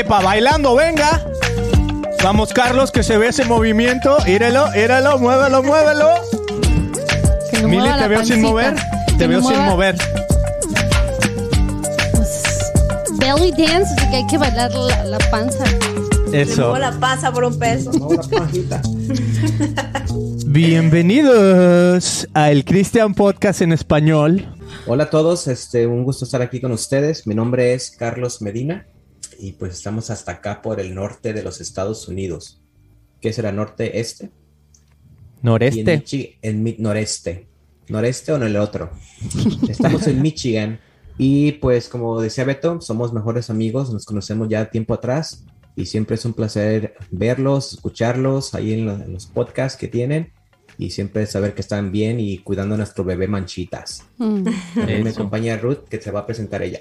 Epa, bailando, venga. Vamos, Carlos, que se ve ese movimiento. Írelo, írelo, muévelo, muévelo. Que Mili, te veo sin mover. Que Te veo sin mover. pues, belly dance, así que hay que bailar la, la panza. Eso. La pasa por un peso. Bienvenidos al Christian Podcast en español. Hola a todos, este, un gusto estar aquí con ustedes. Mi nombre es Carlos Medina y pues estamos hasta acá por el norte de los Estados Unidos. ¿Qué será norte este? Y en, Noreste. Michi- en mi- noreste. ¿Noreste o en el otro? Estamos en Michigan y pues como decía Beto, somos mejores amigos, nos conocemos ya tiempo atrás y siempre es un placer verlos, escucharlos ahí en, lo- en los podcasts que tienen y siempre saber que están bien y cuidando a nuestro bebé Manchitas. Mm. También me acompaña Ruth, que se va a presentar ella.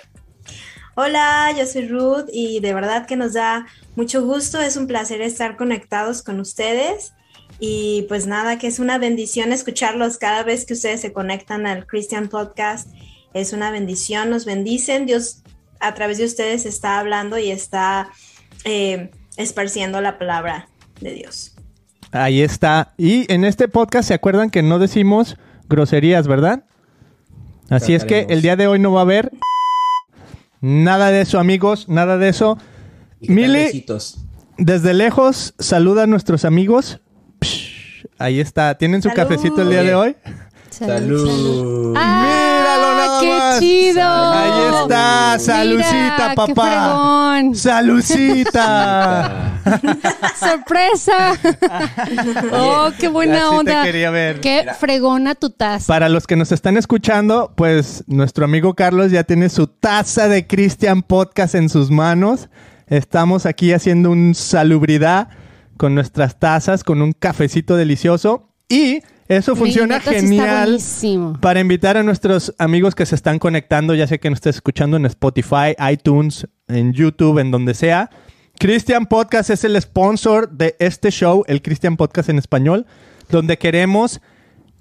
Hola, yo soy Ruth y de verdad que nos da mucho gusto, es un placer estar conectados con ustedes y pues nada, que es una bendición escucharlos cada vez que ustedes se conectan al Christian Podcast, es una bendición, nos bendicen, Dios a través de ustedes está hablando y está eh, esparciendo la palabra de Dios. Ahí está. Y en este podcast se acuerdan que no decimos groserías, ¿verdad? Así es que el día de hoy no va a haber nada de eso, amigos, nada de eso. ¿Y qué tal Mili. besitos? Desde lejos, saluda a nuestros amigos. Psh, ahí está. ¿Tienen su Salud. cafecito el día de hoy? Salud. Míralo nada ¡Qué más. chido! Ahí está, salucita, Mira, papá. ¡Salucita! ¡Sorpresa! ¡Oh, qué buena Así te onda! quería ver. ¡Qué fregona tu taza! Para los que nos están escuchando, pues nuestro amigo Carlos ya tiene su taza de Christian Podcast en sus manos. Estamos aquí haciendo un salubridad con nuestras tazas, con un cafecito delicioso. Y eso funciona genial para invitar a nuestros amigos que se están conectando, ya sea que nos estés escuchando en Spotify, iTunes, en YouTube, en donde sea. Christian Podcast es el sponsor de este show, el Christian Podcast en español, donde queremos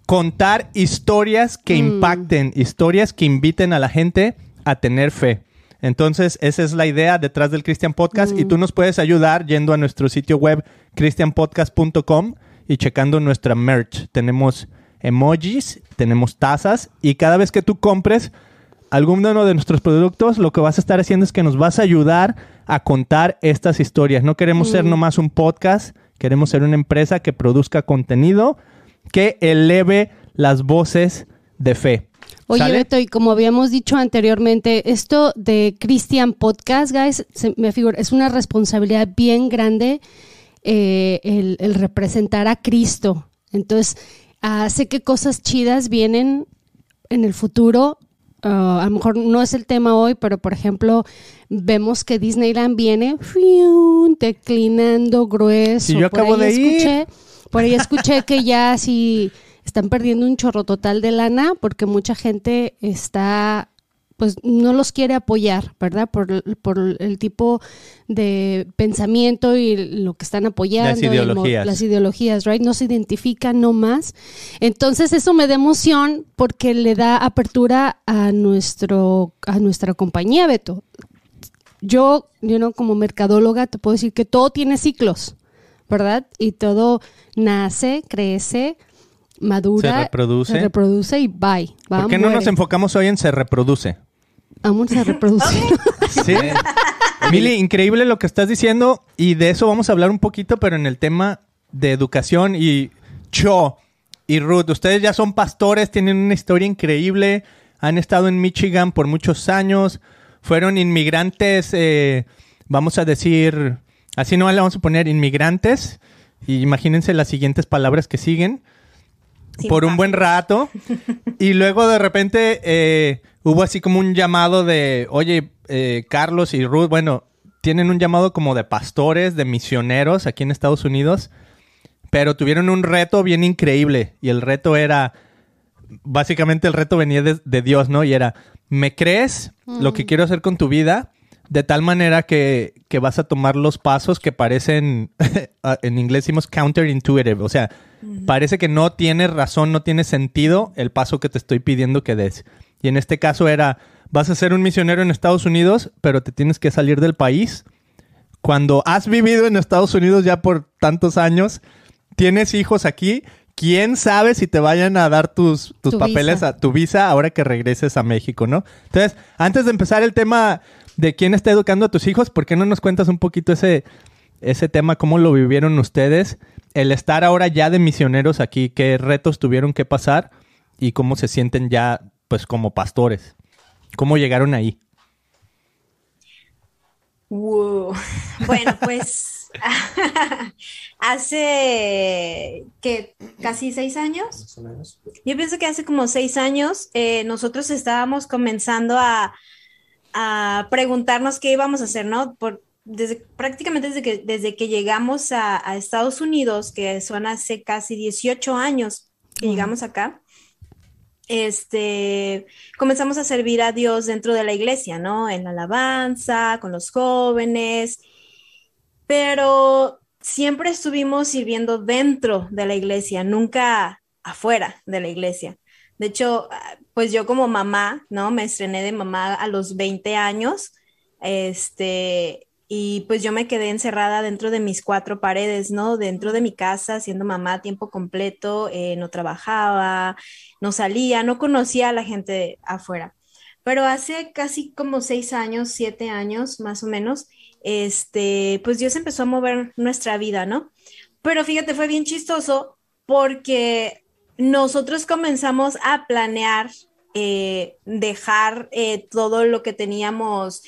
contar historias que Mm. impacten, historias que inviten a la gente a tener fe. Entonces, esa es la idea detrás del Christian Podcast y tú nos puedes ayudar yendo a nuestro sitio web christianpodcast.com y checando nuestra merch. Tenemos emojis, tenemos tazas y cada vez que tú compres alguno de nuestros productos, lo que vas a estar haciendo es que nos vas a ayudar a contar estas historias. No queremos ser nomás un podcast, queremos ser una empresa que produzca contenido que eleve las voces de fe. Oye, ¿Sale? Beto, y como habíamos dicho anteriormente, esto de Christian Podcast, guys, se me figura, es una responsabilidad bien grande eh, el, el representar a Cristo. Entonces, sé que cosas chidas vienen en el futuro. Ah, a lo mejor no es el tema hoy, pero por ejemplo, vemos que Disneyland viene declinando grueso. Sí, yo Por acabo ahí de ir. escuché- Por ahí escuché que ya sí están perdiendo un chorro total de lana porque mucha gente está, pues no los quiere apoyar, ¿verdad? Por, el- por el tipo de pensamiento y lo que están apoyando. Las ideologías. las ideologías, right? No se identifican no más. Entonces eso me da emoción porque le da apertura a nuestro, a nuestra compañía, Beto. Yo, you know, como mercadóloga, te puedo decir que todo tiene ciclos, ¿verdad? Y todo nace, crece, madura, Se reproduce. se reproduce y bye. Va, ¿Por qué no nos enfocamos hoy en se reproduce? Vamos a reproducir. Sí. Mili, increíble lo que estás diciendo y de eso vamos a hablar un poquito, pero en el tema de educación y Cho y Ruth, ustedes ya son pastores, tienen una historia increíble, han estado en Michigan por muchos años, fueron inmigrantes, eh, vamos a decir, así no le vamos a poner inmigrantes, y imagínense las siguientes palabras que siguen Sin por un buen rato. y luego de repente eh, hubo así como un llamado de, oye, eh, Carlos y Ruth, bueno, tienen un llamado como de pastores, de misioneros aquí en Estados Unidos, pero tuvieron un reto bien increíble. Y el reto era, básicamente el reto venía de, de Dios, ¿no? Y era, ¿me crees lo que quiero hacer con tu vida? De tal manera que, que vas a tomar los pasos que parecen, en inglés decimos counterintuitive, o sea, parece que no tiene razón, no tiene sentido el paso que te estoy pidiendo que des. Y en este caso era, vas a ser un misionero en Estados Unidos, pero te tienes que salir del país cuando has vivido en Estados Unidos ya por tantos años, tienes hijos aquí, quién sabe si te vayan a dar tus, tus Tu papeles visa. a tu visa ahora que regreses a México, ¿no? Entonces, antes de empezar el tema de quién está educando a tus hijos, ¿por qué no nos cuentas un poquito ese, ese tema, cómo lo vivieron ustedes? El estar ahora ya de misioneros aquí, qué retos tuvieron que pasar y cómo se sienten ya, pues, como pastores. ¿Cómo llegaron ahí? Wow. Bueno, pues hace que casi seis años. Más o menos. Yo pienso que hace como seis años eh, nosotros estábamos comenzando a, a preguntarnos qué íbamos a hacer, ¿no? Por, desde, prácticamente desde que, desde que llegamos a, a Estados Unidos, que son hace casi 18 años que llegamos acá, este, comenzamos a servir a Dios dentro de la iglesia, ¿no? En la alabanza, con los jóvenes, pero siempre estuvimos sirviendo dentro de la iglesia, nunca afuera de la iglesia. De hecho, pues yo como mamá, ¿no? Me estrené de mamá a los 20 años, este, y pues yo me quedé encerrada dentro de mis cuatro paredes, ¿no? Dentro de mi casa, siendo mamá a tiempo completo, eh, no trabajaba, no salía, no conocía a la gente afuera. Pero hace casi como seis años, siete años más o menos, este, pues Dios empezó a mover nuestra vida, ¿no? Pero fíjate, fue bien chistoso porque nosotros comenzamos a planear eh, dejar eh, todo lo que teníamos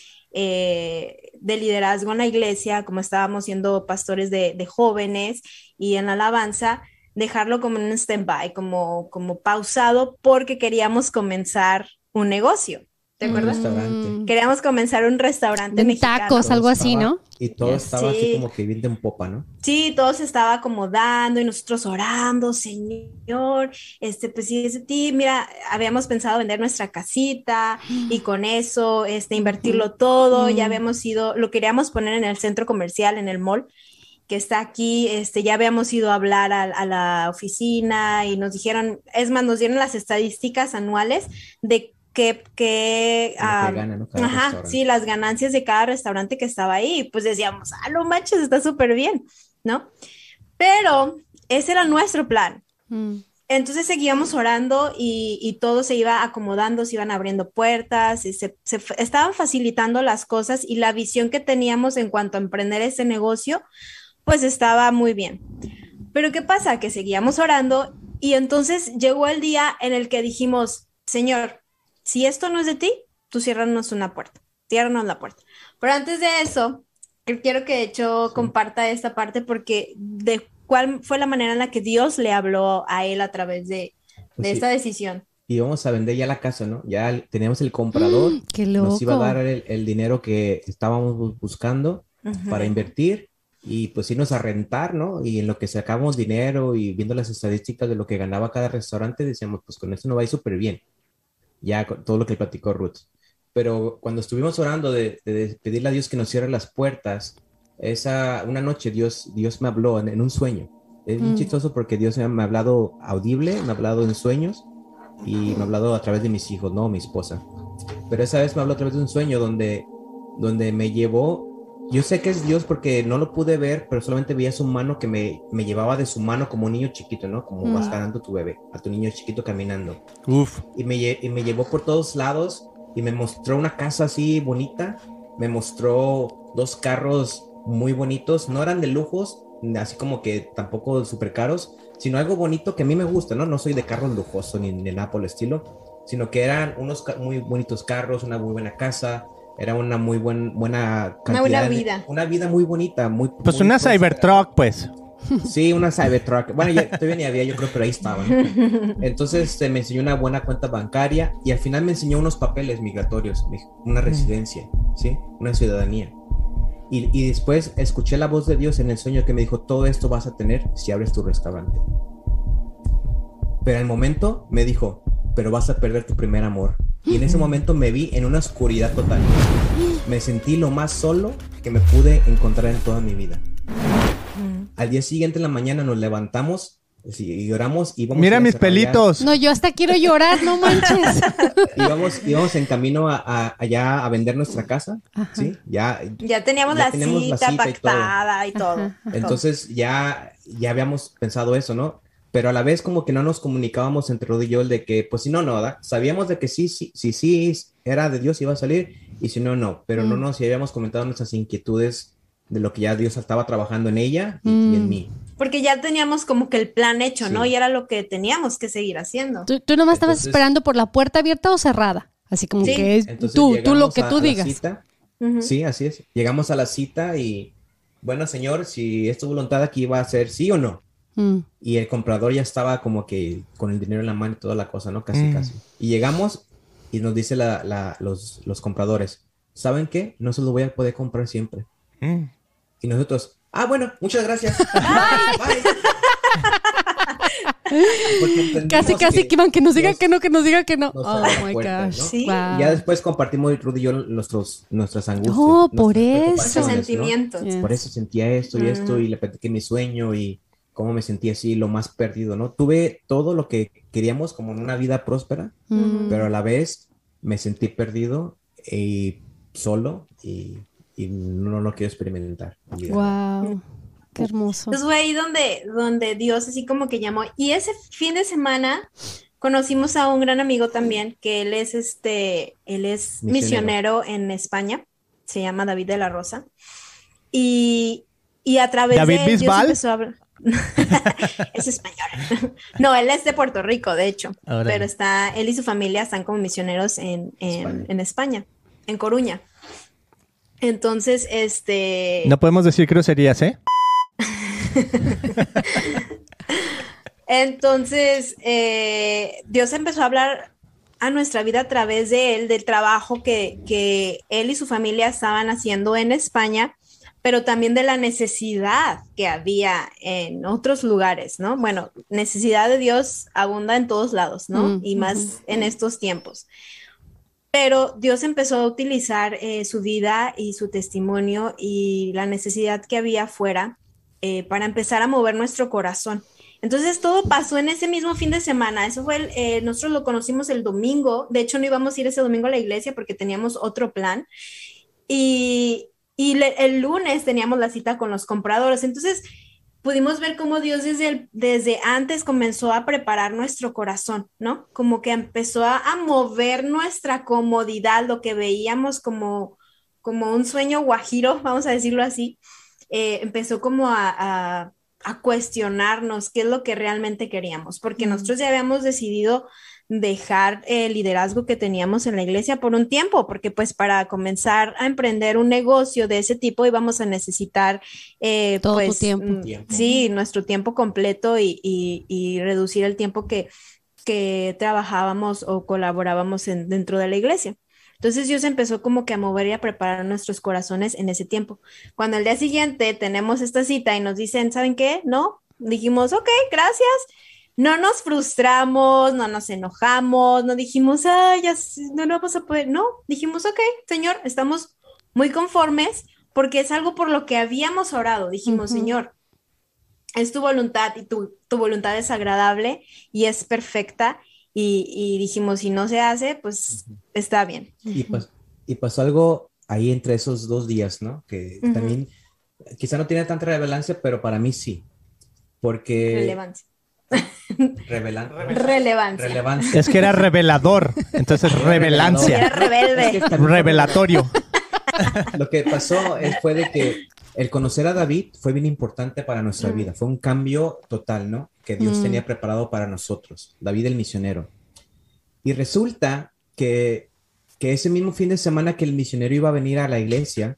de liderazgo en la iglesia, como estábamos siendo pastores de, jóvenes y en la alabanza, dejarlo como en un stand-by, como, como pausado, porque queríamos comenzar un negocio. ¿Te Un acuerdas? restaurante. Queríamos comenzar un restaurante mexicano. tacos, algo así, ¿no? Y todo estaba Sí. así como que bien en popa, ¿no? Sí, todo se estaba acomodando y nosotros orando, Señor, este, pues sí, es de ti. Mira, habíamos pensado vender nuestra casita y con eso, este, invertirlo todo. Ya Mm. habíamos ido, lo queríamos poner en el centro comercial, en el mall que está aquí, este, ya habíamos ido a hablar a, a la oficina y nos dijeron, es más, nos dieron las estadísticas anuales de que, que, Lo que gana, ¿no? Ajá, sí, las ganancias de cada restaurante que estaba ahí, pues decíamos, ah, no manches, está súper bien, ¿no? Pero ese era nuestro plan. Mm. Entonces seguíamos orando y, y todo se iba acomodando, se iban abriendo puertas, y se, se estaban facilitando las cosas y la visión que teníamos en cuanto a emprender ese negocio, pues estaba muy bien. Pero ¿qué pasa? Que seguíamos orando y entonces llegó el día en el que dijimos, Señor, si esto no es de ti, tú ciérranos una puerta, ciérranos la puerta. Pero antes de eso, quiero que de hecho Sí. comparta esta parte porque de cuál fue la manera en la que Dios le habló a él a través de, Pues de sí. esta decisión. Y íbamos a vender ya la casa, ¿no? Ya teníamos el comprador, Mm, Qué loco. nos iba a dar el, el dinero que estábamos bu- buscando Ujú. para invertir y pues irnos a rentar, ¿no? Y en lo que sacábamos dinero y viendo las estadísticas de lo que ganaba cada restaurante, decíamos, pues con esto no va a ir súper bien. Ya con todo lo que platicó Ruth. Pero cuando estuvimos orando de, de- de pedirle a Dios que nos cierre las puertas, esa, una noche Dios, Dios me habló en, en un sueño. Es bien Mm. chistoso porque Dios me ha, me ha hablado audible, me ha hablado en sueños y me ha hablado a través de mis hijos, no mi esposa. Pero esa vez me habló a través de un sueño donde, donde me llevó, yo sé que es Dios porque no lo pude ver, pero solamente veía su mano que me, me llevaba de su mano como un niño chiquito, ¿no? Como Mm. vas ganando a tu bebé, a tu niño chiquito caminando. Uf. Y me, y me llevó por todos lados y me mostró una casa así bonita, me mostró dos carros muy bonitos, no eran de lujos, así como que tampoco súper caros, sino algo bonito que a mí me gusta, ¿no? No soy de carros lujosos ni de nada por el estilo, sino que eran unos muy bonitos carros, una muy buena casa, era una muy buen, buena Una buena cantidad de- vida. una vida muy bonita, muy... Pues muy una próspera. Cybertruck, pues. Sí, una Cybertruck. Bueno, ya todavía ni había, yo creo, pero ahí estaban. Entonces eh, me enseñó una buena cuenta bancaria y al final me enseñó unos papeles migratorios, una residencia, ¿sí? Una ciudadanía. Y, y después escuché la voz de Dios en el sueño que me dijo, todo esto vas a tener si abres tu restaurante. Pero al momento me dijo, pero vas a perder tu primer amor. Y en ese momento me vi en una oscuridad total. Me sentí lo más solo que me pude encontrar en toda mi vida. Al día siguiente en la mañana nos levantamos y lloramos y vamos Mira a mis desarrollar- pelitos. No, yo hasta quiero llorar, no manches. Íbamos, íbamos en camino a, a- allá a vender nuestra casa, Ajá. ¿sí? Ya, Ya teníamos, Ya la, tenemos la cita cita y todo. pactada y todo. Ajá, ajá. entonces ya, ya habíamos pensado eso, ¿no? Pero a la vez como que no nos comunicábamos entre Rudy y yo el de que, pues si no, no, ¿verdad? Sabíamos de que sí, sí, sí, sí, era de Dios iba a salir y si no, no. Pero no Mm. nos habíamos comentado nuestras inquietudes de lo que ya Dios estaba trabajando en ella y, y en Mm. mí. Porque ya teníamos como que el plan hecho, ¿no? Sí. Y era lo que teníamos que seguir haciendo. ¿Tú, tú nomás estabas Entonces- esperando por la puerta abierta o cerrada? Así como Sí. que es Entonces tú, tú lo que a- tú a digas. cita. Sí, así es. Llegamos a la cita y, bueno, señor, si es tu voluntad aquí va a ser sí o no. Mm. Y el comprador ya estaba como que con el dinero en la mano y toda la cosa, ¿no? Casi, Mm. casi. Y llegamos y nos dice la, la- los, los compradores, ¿saben qué? No se lo voy a poder comprar siempre. Mm. Y nosotros, ah, bueno, muchas gracias. Bye. Casi, casi que iban que nos diga que no, que nos diga que no. Oh my puertas, gosh. ¿no? Sí. Wow. Ya después compartimos Rudy y yo nuestros, nuestras angustias. Oh, por eso. Nuestros preocupaciones, ¿no? sentimientos. Yeah. por eso sentía esto y esto Mm. y le platiqué mi sueño y cómo me sentía así, lo más perdido, ¿no? Tuve todo lo que queríamos como en una vida próspera, Mm. pero a la vez me sentí perdido y solo y, y no lo quiero experimentar. Wow. Qué hermoso. Entonces fue ahí donde, donde Dios así como que llamó. Y ese fin de semana conocimos a un gran amigo también, que él es este, él es Misionero. misionero en España, se llama David de la Rosa. Y, y a través ¿David de él Dios empezó a hablar. es español. No, él es de Puerto Rico, de hecho. Órale. Pero está, él y su familia están como misioneros en, en, España. en España, en Coruña. Entonces, este. No podemos decir groserías, ¿eh? Entonces, eh, Dios empezó a hablar a nuestra vida a través de él, del trabajo que, que él y su familia estaban haciendo en España, pero también de la necesidad que había en otros lugares, ¿no? Bueno, necesidad de Dios abunda en todos lados, ¿no? Mm, y más en estos tiempos. Pero Dios empezó a utilizar eh, su vida y su testimonio y la necesidad que había afuera eh, para empezar a mover nuestro corazón. Entonces todo pasó en ese mismo fin de semana. Eso fue, el, eh, nosotros lo conocimos el domingo. De hecho, no íbamos a ir ese domingo a la iglesia porque teníamos otro plan. Y, y le- el lunes teníamos la cita con los compradores. Entonces pudimos ver cómo Dios desde, el- desde antes comenzó a preparar nuestro corazón, ¿no? Como que empezó a, a mover nuestra comodidad, lo que veíamos como, como un sueño guajiro, vamos a decirlo así. eh, empezó como a, a- a cuestionarnos qué es lo que realmente queríamos, porque Mm. nosotros ya habíamos decidido dejar el liderazgo que teníamos en la iglesia por un tiempo, porque pues para comenzar a emprender un negocio de ese tipo íbamos a necesitar eh, Todo tu pues, tiempo. mm, Tiempo. sí, nuestro tiempo completo y, y- y reducir el tiempo que, que trabajábamos o colaborábamos en- dentro de la iglesia. Entonces Dios empezó como que a mover y a preparar nuestros corazones en ese tiempo. Cuando al día siguiente tenemos esta cita y nos dicen, ¿saben qué? No, dijimos, ok, gracias. No nos frustramos, no nos enojamos, no dijimos, ay, ya no lo vamos a poder. No, dijimos, ok, Señor, estamos muy conformes porque es algo por lo que habíamos orado. Dijimos. Señor, es tu voluntad y tu, tu voluntad es agradable y es perfecta. Y, y dijimos, si no se hace, pues está bien. Y, pas- y pasó algo ahí entre esos dos días, ¿no? Que también quizá no tiene tanta relevancia, pero para mí sí. Porque... Relevancia. Revelan- Relevancia. Relevancia. Es que era revelador. Entonces, Era revelancia. rebelde. Es que también- Revelatorio. Lo que pasó es- fue de que el conocer a David fue bien importante para nuestra Mm. vida. Fue un cambio total, ¿no? Que Dios Mm. tenía preparado para nosotros. David el misionero. Y resulta que, que ese mismo fin de semana que el misionero iba a venir a la iglesia,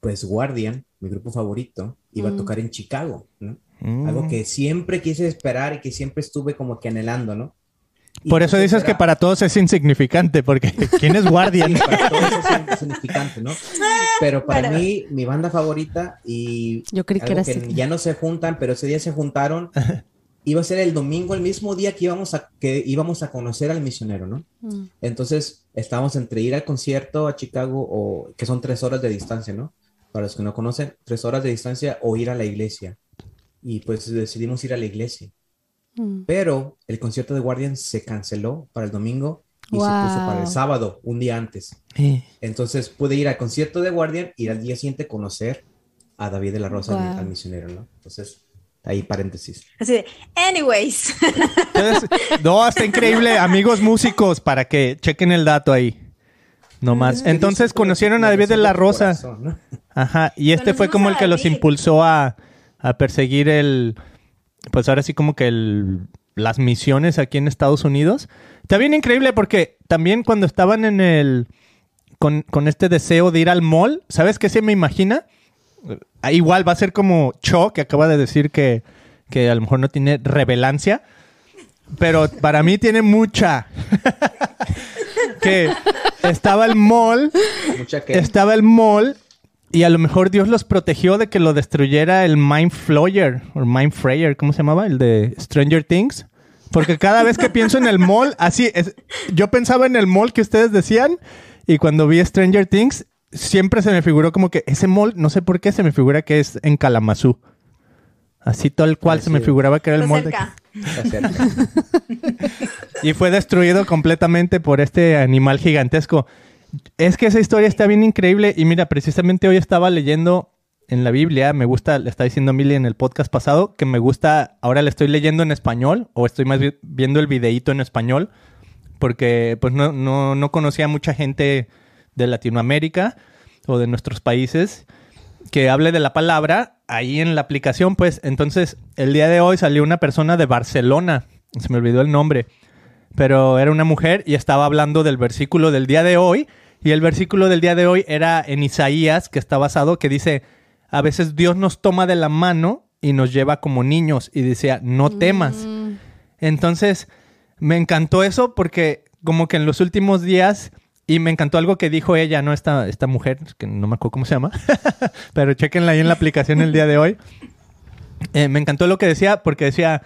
pues Guardian, mi grupo favorito, iba a Mm. tocar en Chicago, ¿no? Mm. Algo que siempre quise esperar y que siempre estuve como que anhelando, ¿no? Y Por eso dices que para todos es insignificante, porque ¿quién es Guardian? Sí, para todos es insignificante, ¿no? Pero para Pero- mí, mi banda favorita y Yo creí que algo era que así. ya no se juntan, pero ese día se juntaron, iba a ser el domingo, el mismo día que íbamos a, que íbamos a conocer al misionero, ¿no? Mm. Entonces, estábamos entre ir al concierto a Chicago, o que son tres horas de distancia, ¿no? Para los que no conocen, tres horas de distancia, o ir a la iglesia. Y pues decidimos ir a la iglesia. Mm. Pero el concierto de Guardian se canceló para el domingo y se puso para el sábado, un día antes. Eh, Entonces pude ir al concierto de Guardian y al día siguiente conocer a David de la Rosa, Wow. al misionero, ¿no? Entonces, ahí paréntesis. Así de, anyways. Entonces, no, está increíble, amigos músicos, para que chequen el dato ahí. No más. Entonces conocieron a David de la Rosa. Ajá. Y este fue como el que los impulsó a, a perseguir el. Pues ahora sí, como que el, las misiones aquí en Estados Unidos. Está bien increíble porque también cuando estaban en el. Con, con este deseo de ir al mall, ¿sabes qué se me imagina? Ah, Igual va a ser como Cho, que acaba de decir que, que a lo mejor no tiene revelancia. Pero para mí tiene mucha. que estaba el mall Mucha estaba el mall y a lo mejor Dios los protegió de que lo destruyera el Mind Flayer o Mind Frayer, ¿cómo se llamaba? El de Stranger Things. Porque cada vez que pienso en el mall, así es, yo pensaba en el mall que ustedes decían y cuando vi Stranger Things siempre se me figuró como que ese mall, no sé por qué se me figura que es en Kalamazoo. Así tal cual se me figuraba que era el mall. de- cerca. Está cerca. y fue destruido completamente por este animal gigantesco. Es que esa historia está bien increíble y mira, precisamente hoy estaba leyendo en la Biblia, me gusta, le estaba diciendo a Milly en el podcast pasado, que me gusta, ahora le estoy leyendo en español o estoy más viendo el videíto en español, porque pues no, no, no conocía mucha gente de Latinoamérica o de nuestros países que hable de la palabra ahí en la aplicación, pues. Entonces el día de hoy salió una persona de Barcelona, se me olvidó el nombre, pero era una mujer y estaba hablando del versículo del día de hoy y el versículo del día de hoy era en Isaías, que está basado, que dice, a veces Dios nos toma de la mano y nos lleva como niños y decía, no temas. Mm. Entonces, me encantó eso porque como que en los últimos días, y me encantó algo que dijo ella, ¿no? Esta, esta mujer, que no me acuerdo cómo se llama, pero chequenla ahí en la aplicación el día de hoy. Eh, me encantó lo que decía porque decía,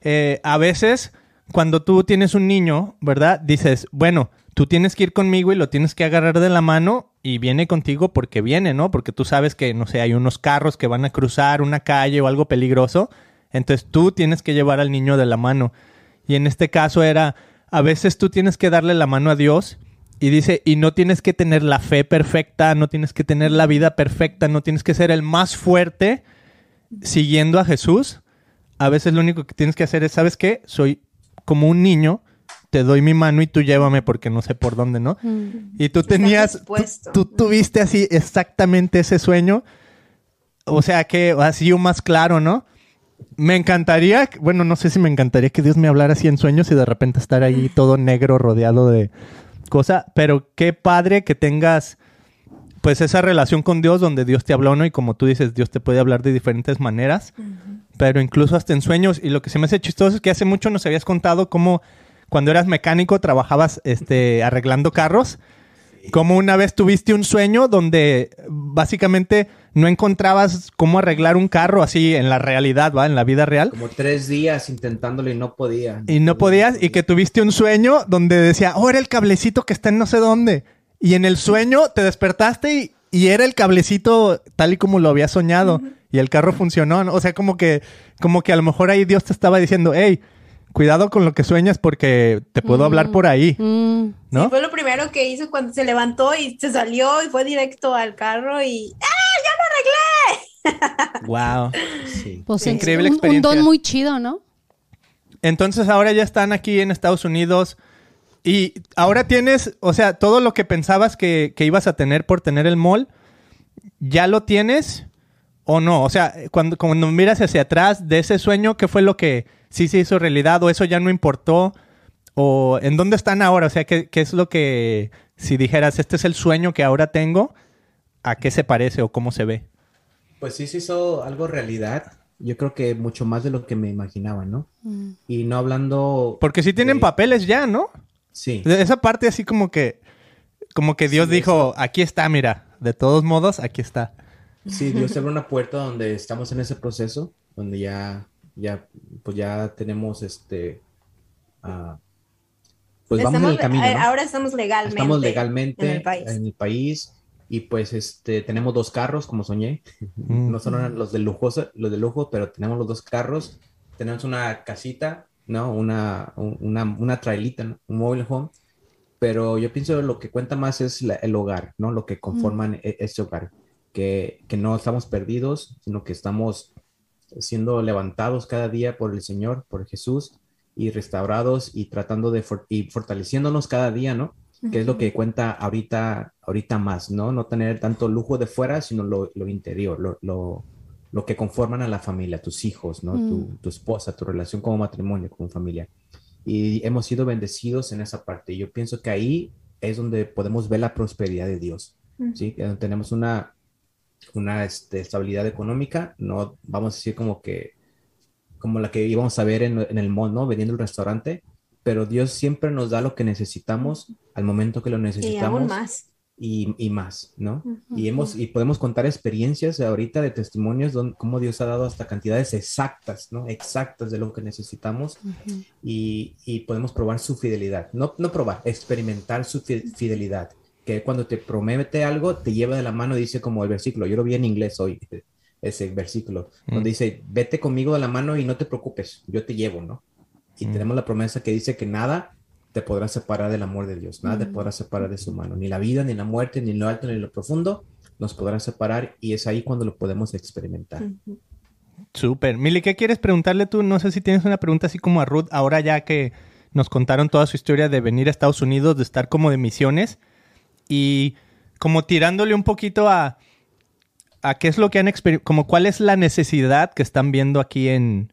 eh, a veces cuando tú tienes un niño, ¿verdad? Dices, bueno, tú tienes que ir conmigo y lo tienes que agarrar de la mano y viene contigo porque viene, ¿no? Porque tú sabes que, no sé, hay unos carros que van a cruzar una calle o algo peligroso. Entonces tú tienes que llevar al niño de la mano. Y en este caso era, a veces tú tienes que darle la mano a Dios y dice, y no tienes que tener la fe perfecta, no tienes que tener la vida perfecta, no tienes que ser el más fuerte siguiendo a Jesús. A veces lo único que tienes que hacer es, ¿sabes qué? Soy como un niño, te doy mi mano y tú llévame porque no sé por dónde, ¿no? Mm. Y tú tenías, tú, tú tuviste así exactamente ese sueño. O sea que así o más claro, ¿no? Me encantaría, bueno, no sé si me encantaría que Dios me hablara así en sueños y de repente estar ahí todo negro rodeado de cosa, pero qué padre que tengas pues esa relación con Dios donde Dios te habló, ¿no? Y como tú dices, Dios te puede hablar de diferentes maneras, pero incluso hasta en sueños. Y lo que se me hace chistoso es que hace mucho nos habías contado cómo cuando eras mecánico trabajabas este, arreglando carros. Como una vez tuviste un sueño donde básicamente no encontrabas cómo arreglar un carro así en la realidad, ¿va? En la vida real. Como tres días intentándolo y no podía. Y no podías, y que tuviste un sueño donde decía, oh, era el cablecito que está en no sé dónde. Y en el sueño te despertaste y, y era el cablecito tal y como lo había soñado. Y el carro funcionó. ¿no? O sea, como que, como que a lo mejor ahí Dios te estaba diciendo, hey, cuidado con lo que sueñas porque te puedo hablar por ahí, Mm. ¿no? Sí, fue lo primero que hizo cuando se levantó y se salió y fue directo al carro y ¡ah, ya lo arreglé! Wow. Sí. Pues Increíble un- un, experiencia. don muy chido, ¿no? Entonces ahora ya están aquí en Estados Unidos y ahora tienes, o sea, todo lo que pensabas que, que ibas a tener por tener el mall, ¿ya lo tienes o no? O sea, cuando, cuando miras hacia atrás de ese sueño, ¿qué fue lo que sí se hizo realidad o eso ya no importó? ¿O en dónde están ahora? O sea, ¿qué, qué es lo que, si dijeras, este es el sueño que ahora tengo, ¿a qué se parece o cómo se ve? Pues sí se hizo algo realidad. Yo creo que mucho más de lo que me imaginaba, ¿no? Y no hablando. Porque sí tienen de- papeles ya, ¿no? Sí. De Esa parte así como que, como que Dios Sí, dijo, aquí está, mira, de todos modos, aquí está. Sí, Dios abre una puerta donde estamos en ese proceso, donde ya, ya, pues ya tenemos este, ah, pues vamos en el camino, eh, ¿no? Ahora estamos legalmente. Estamos legalmente en el país. en el país Y pues este, tenemos dos carros, como soñé. No son los de lujoso, los de lujo, pero tenemos los dos carros. Tenemos una casita, ¿no? Una, una, una trailita, un mobile home. Pero yo pienso que lo que cuenta más es el hogar, ¿no? Lo que conforman e, ese hogar. Que, que no estamos perdidos, sino que estamos siendo levantados cada día por el Señor, por Jesús, y restaurados y tratando de y fortaleciéndonos cada día, ¿no? Que es lo que cuenta ahorita, ahorita más, ¿no? No tener tanto lujo de fuera, sino lo, lo interior, lo, lo, lo, que conforman a la familia, tus hijos, ¿no? Tu, mm. tu, esposa, tu relación como matrimonio, como familia. Y hemos sido bendecidos en esa parte. Yo pienso que ahí es donde podemos ver la prosperidad de Dios, ¿sí? Que tenemos una, una este, estabilidad económica, no vamos a decir como que como la que íbamos a ver en, en el mall, ¿no? Vendiendo el restaurante, pero Dios siempre nos da lo que necesitamos al momento que lo necesitamos. Y aún más. Y, y más, ¿no? Y, hemos, y podemos contar experiencias ahorita de testimonios donde cómo Dios ha dado hasta cantidades exactas, ¿no? Exactas de lo que necesitamos y, y, podemos probar su fidelidad. No, no probar, experimentar su fidelidad. Que cuando te promete algo, te lleva de la mano y dice como el versículo, yo lo vi en inglés hoy, ese versículo, donde mm. dice, vete conmigo de la mano y no te preocupes, yo te llevo, ¿no? Y mm. tenemos la promesa que dice que nada te podrá separar del amor de Dios, nada te mm. podrá separar de su mano, ni la vida, ni la muerte, ni lo alto, ni lo profundo, nos podrá separar y es ahí cuando lo podemos experimentar. Súper. Mili, ¿qué quieres preguntarle tú? No sé si tienes una pregunta así como a Ruth, ahora ya que nos contaron toda su historia de venir a Estados Unidos, de estar como de misiones y como tirándole un poquito a a qué es lo que han experimentado, como cuál es la necesidad que están viendo aquí en,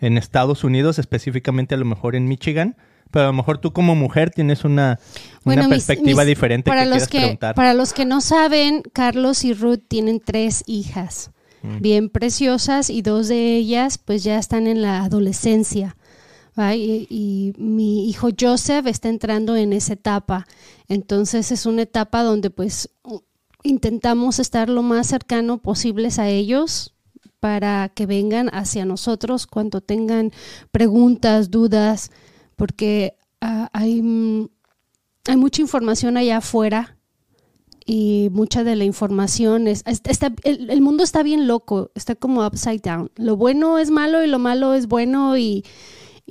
Estados Unidos, específicamente a lo mejor en Michigan, pero a lo mejor tú como mujer tienes una, perspectiva diferente para los que Para los que no saben, Carlos y Ruth tienen tres hijas mm. bien preciosas y dos de ellas pues ya están en la adolescencia. Y, y, mi hijo Joseph está entrando en esa etapa. Entonces es una etapa donde pues intentamos estar lo más cercano posibles a ellos para que vengan hacia nosotros cuando tengan preguntas, dudas, porque ah, hay, mm, hay mucha información allá afuera y mucha de la información es, está, el, el, mundo está bien loco, está como upside down. Lo bueno es malo y lo malo es bueno y,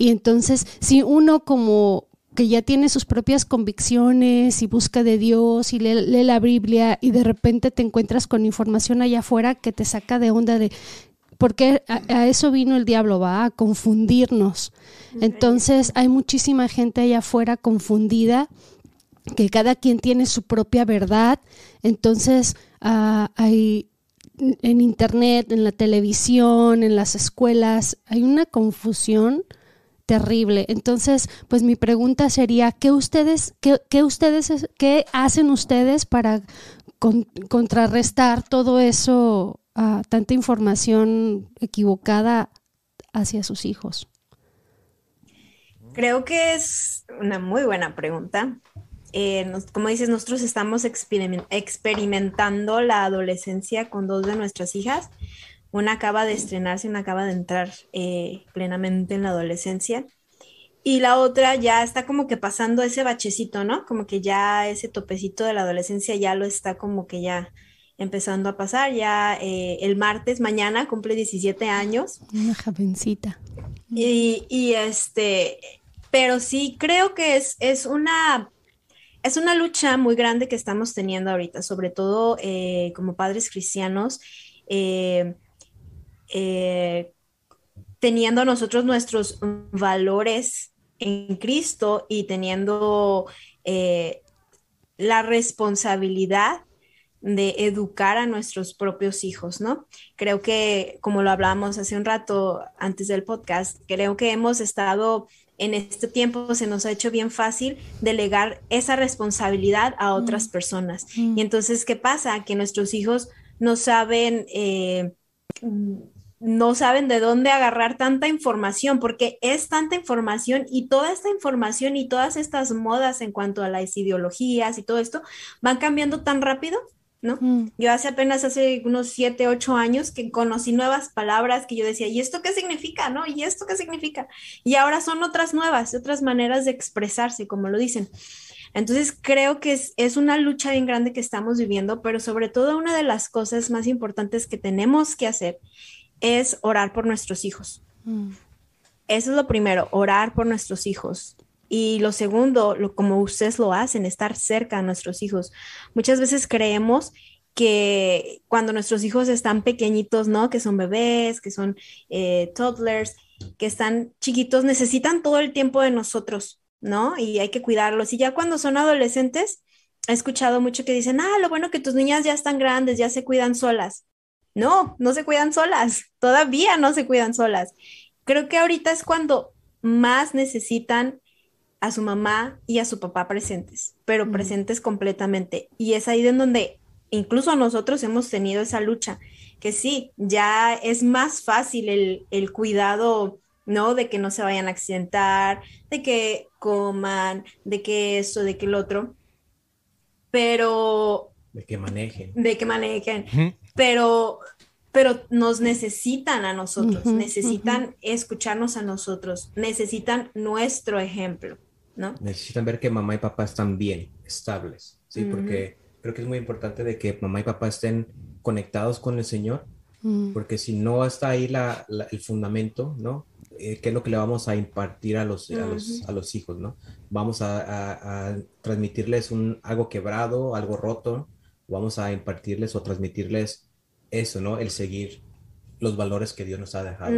y entonces si uno como que ya tiene sus propias convicciones y busca de Dios y lee, la Biblia y de repente te encuentras con información allá afuera que te saca de onda de porque a, eso vino el diablo, va a confundirnos. Entonces hay muchísima gente allá afuera confundida, que cada quien tiene su propia verdad. Entonces ah, hay en internet, en la televisión, en las escuelas, hay una confusión terrible. Entonces, pues mi pregunta sería, ¿qué ustedes, qué, ustedes, qué hacen ustedes para contrarrestar todo eso, uh, tanta información equivocada hacia sus hijos? Creo que es una muy buena pregunta. Eh, como dices, nosotros estamos experimentando la adolescencia con dos de nuestras hijas. Una acaba de estrenarse, una acaba de entrar eh, plenamente en la adolescencia. Y la otra ya está como que pasando ese bachecito, ¿no? Como que ya ese topecito de la adolescencia ya lo está como que ya empezando a pasar. Ya eh, el martes, mañana, cumple 17 años. Una jovencita. Y, y, este, pero sí creo que es, es una es una lucha muy grande que estamos teniendo ahorita, sobre todo eh, como padres cristianos. Eh, eh, teniendo nosotros nuestros valores en Cristo y teniendo eh, la responsabilidad de educar a nuestros propios hijos, ¿no? Creo que, como lo hablamos hace un rato antes del podcast, creo que hemos estado en este tiempo, se nos ha hecho bien fácil delegar esa responsabilidad a otras mm. personas. Mm. Y entonces, ¿qué pasa? Que nuestros hijos no saben... Eh, no saben de dónde agarrar tanta información, porque es tanta información y toda esta información y todas estas modas en cuanto a las ideologías y todo esto van cambiando tan rápido, ¿no? Mm. Yo hace apenas hace unos siete, ocho años que conocí nuevas palabras que yo decía, ¿y esto qué significa? ¿No? ¿Y esto qué significa? Y ahora son otras nuevas, otras maneras de expresarse, como lo dicen. Entonces creo que es, es, una lucha bien grande que estamos viviendo, pero sobre todo una de las cosas más importantes que tenemos que hacer es orar por nuestros hijos. Mm. Eso es lo primero, orar por nuestros hijos. Y lo segundo, lo, como ustedes lo hacen, estar cerca de nuestros hijos. Muchas veces creemos que cuando nuestros hijos están pequeñitos, ¿no? Que son bebés, que son eh, toddlers, que están chiquitos, necesitan todo el tiempo de nosotros, ¿no? Y hay que cuidarlos. Y ya cuando son adolescentes, he escuchado mucho que dicen, ah, lo bueno que tus niñas ya están grandes, ya se cuidan solas. No, no se cuidan solas, todavía no se cuidan solas. Creo que ahorita es cuando más necesitan a su mamá y a su papá presentes, pero presentes completamente. Y es ahí en donde incluso nosotros hemos tenido esa lucha, que sí, ya es más fácil el, el cuidado, ¿no? De que no se vayan a accidentar, de que coman, de que eso, de que el otro, pero... De que manejen. De que manejen, pero pero nos necesitan a nosotros, necesitan escucharnos a nosotros, necesitan nuestro ejemplo, ¿no? Necesitan ver que mamá y papá están bien, estables, ¿sí? Porque creo que es muy importante de que mamá y papá estén conectados con el Señor, mm. porque si no está ahí la, el fundamento, ¿no? Eh, ¿Qué es lo que le vamos a impartir a los, a los, a los hijos, ¿no? Vamos a, a, transmitirles un, algo quebrado, algo roto, vamos a impartirles o transmitirles eso, ¿no? El seguir los valores que Dios nos ha dejado.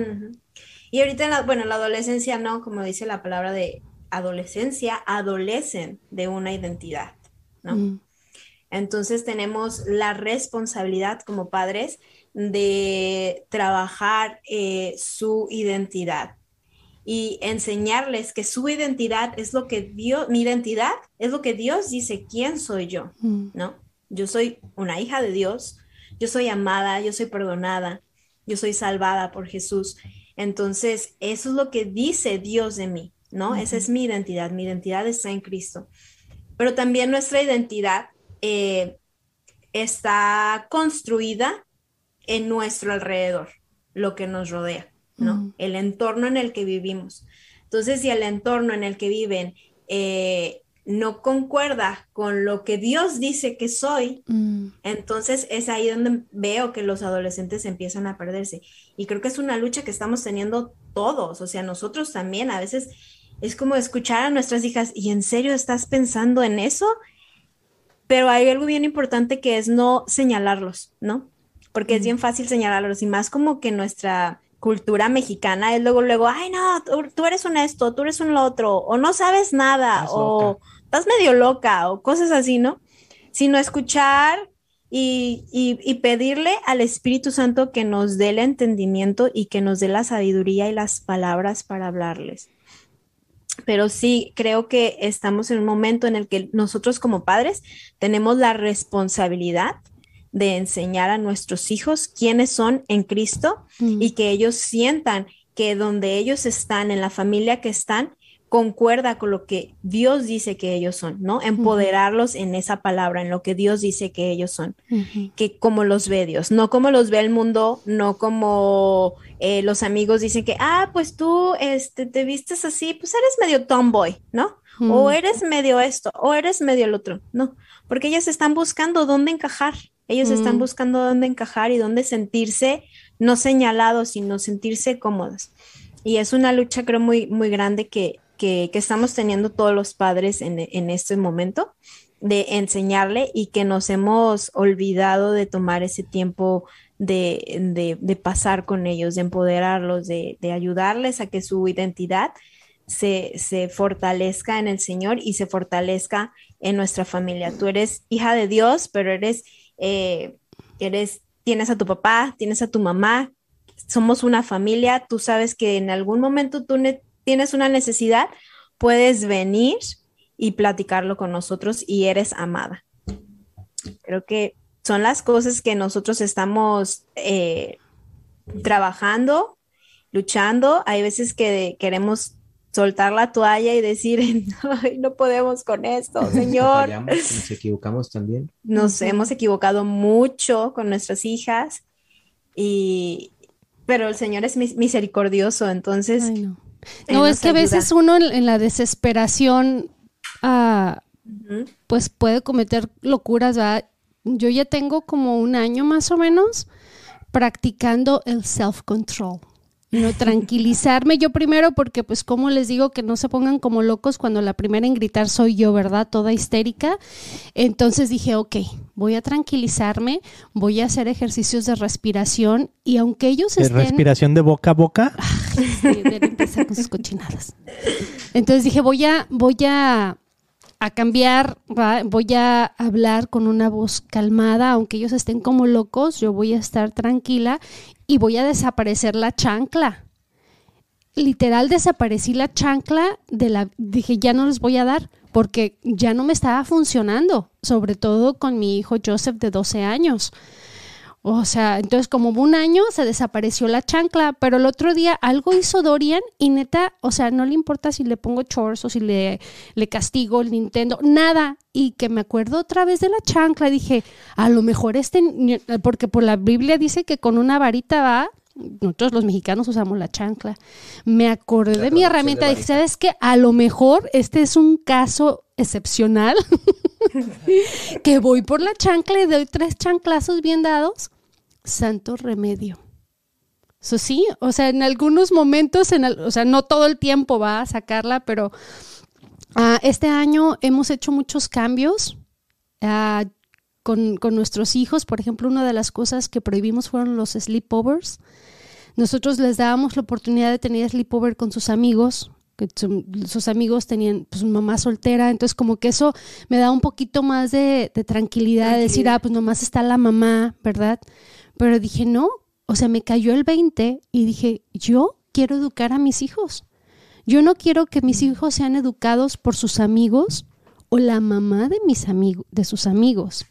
Y ahorita, en la, bueno, la adolescencia, ¿no? Como dice la palabra de adolescencia, adolecen de una identidad, ¿no? Mm. Entonces tenemos la responsabilidad como padres de trabajar eh, su identidad y enseñarles que su identidad es lo que Dios, mi identidad es lo que Dios dice, quién soy yo, mm. ¿no? Yo soy una hija de Dios, yo soy amada, yo soy perdonada, yo soy salvada por Jesús. Entonces, eso es lo que dice Dios de mí, ¿no? Esa es mi identidad, mi identidad está en Cristo. Pero también nuestra identidad eh, está construida en nuestro alrededor, lo que nos rodea, ¿no? El entorno en el que vivimos. Entonces, si el entorno en el que viven eh, no concuerda con lo que Dios dice que soy, mm. entonces es ahí donde veo que los adolescentes empiezan a perderse. Y creo que es una lucha que estamos teniendo todos, o sea, nosotros también a veces es como escuchar a nuestras hijas, ¿y en serio estás pensando en eso? pero hay algo bien importante que es no señalarlos, ¿no? Porque es bien fácil señalarlos y más como que nuestra cultura mexicana es luego, luego, ay, no, tú, eres un esto, tú eres un lo otro, o no sabes nada, o estás medio loca, o cosas así, ¿no? Sino escuchar y, y, pedirle al Espíritu Santo que nos dé el entendimiento y que nos dé la sabiduría y las palabras para hablarles pero sí creo que estamos en un momento en el que nosotros como padres tenemos la responsabilidad de enseñar a nuestros hijos quiénes son en Cristo mm. y que ellos sientan que donde ellos están, en la familia que están, concuerda con lo que Dios dice que ellos son, ¿no? Empoderarlos en esa palabra, en lo que Dios dice que ellos son, que como los ve Dios, no como los ve el mundo, no como eh, los amigos dicen que, ah, pues tú este, te vistes así, pues eres medio tomboy, ¿no? O eres medio esto, o eres medio el otro, no, porque ellos están buscando dónde encajar, ellos están buscando dónde encajar y dónde sentirse no señalados, sino sentirse cómodos. Y es una lucha, creo, muy, muy grande que, que, estamos teniendo todos los padres en, este momento de enseñarle y que nos hemos olvidado de tomar ese tiempo de, pasar con ellos, de empoderarlos, de, ayudarles a que su identidad se, fortalezca en el Señor y se fortalezca en nuestra familia. Tú eres hija de Dios, pero eres, eh, eres, tienes a tu papá, tienes a tu mamá, somos una familia, tú sabes que en algún momento tú tienes una necesidad, puedes venir y platicarlo con nosotros y eres amada. Creo que son las cosas que nosotros estamos eh, trabajando, luchando. Hay veces que queremos soltar la toalla y decir, no podemos con esto, Señor. nos equivocamos también. Nos hemos equivocado mucho con nuestras hijas, y, pero el Señor es misericordioso, entonces no, es que a veces uno en, la desesperación ah, pues puede cometer locuras, ¿verdad? Yo ya tengo como un año más o menos practicando el self-control. No tranquilizarme yo primero porque pues como les digo que no se pongan como locos cuando la primera en gritar soy yo, ¿verdad? Toda histérica. Entonces dije, ok, voy a tranquilizarme, voy a hacer ejercicios de respiración y aunque ellos ¿De estén... respiración de boca a boca? Cochinadas. Entonces dije, voy a, voy a, a cambiar, ¿va? voy a hablar con una voz calmada, aunque ellos estén como locos, yo voy a estar tranquila y voy a desaparecer la chancla. Literal desaparecí la chancla de la dije, ya no les voy a dar porque ya no me estaba funcionando, sobre todo con mi hijo Joseph de 12 años. O sea, entonces como un año se desapareció la chancla, pero el otro día algo hizo Dorian y neta, o sea, no le importa si le pongo chores o si le, le castigo el Nintendo, nada. Y que me acuerdo otra vez de la chancla, dije, a lo mejor este, porque por la Biblia dice que con una varita va, nosotros los mexicanos usamos la chancla. Me acordé La de mi herramienta, de dije. ¿sabes qué? A lo mejor este es un caso excepcional que voy por la chancla y doy tres chanclazos bien dados, santo remedio. Eso sí, o sea, en algunos momentos, en o sea, no todo el tiempo va a sacarla, pero ah, este año hemos hecho muchos cambios ah, con, con nuestros hijos. Por ejemplo, una de las cosas que prohibimos fueron los sleepovers. Nosotros les dábamos la oportunidad de tener sleepover con sus amigos, que su- sus amigos tenían pues mamá soltera, entonces como que eso me da un poquito más de, de tranquilidad, de decir, Tranquilidad. ah, pues nomás está la mamá, ¿verdad? Pero dije, no, o sea, me cayó el 20 y dije, yo quiero educar a mis hijos. Yo no quiero que mis hijos sean educados por sus amigos o la mamá de mis amigos, de sus amigos,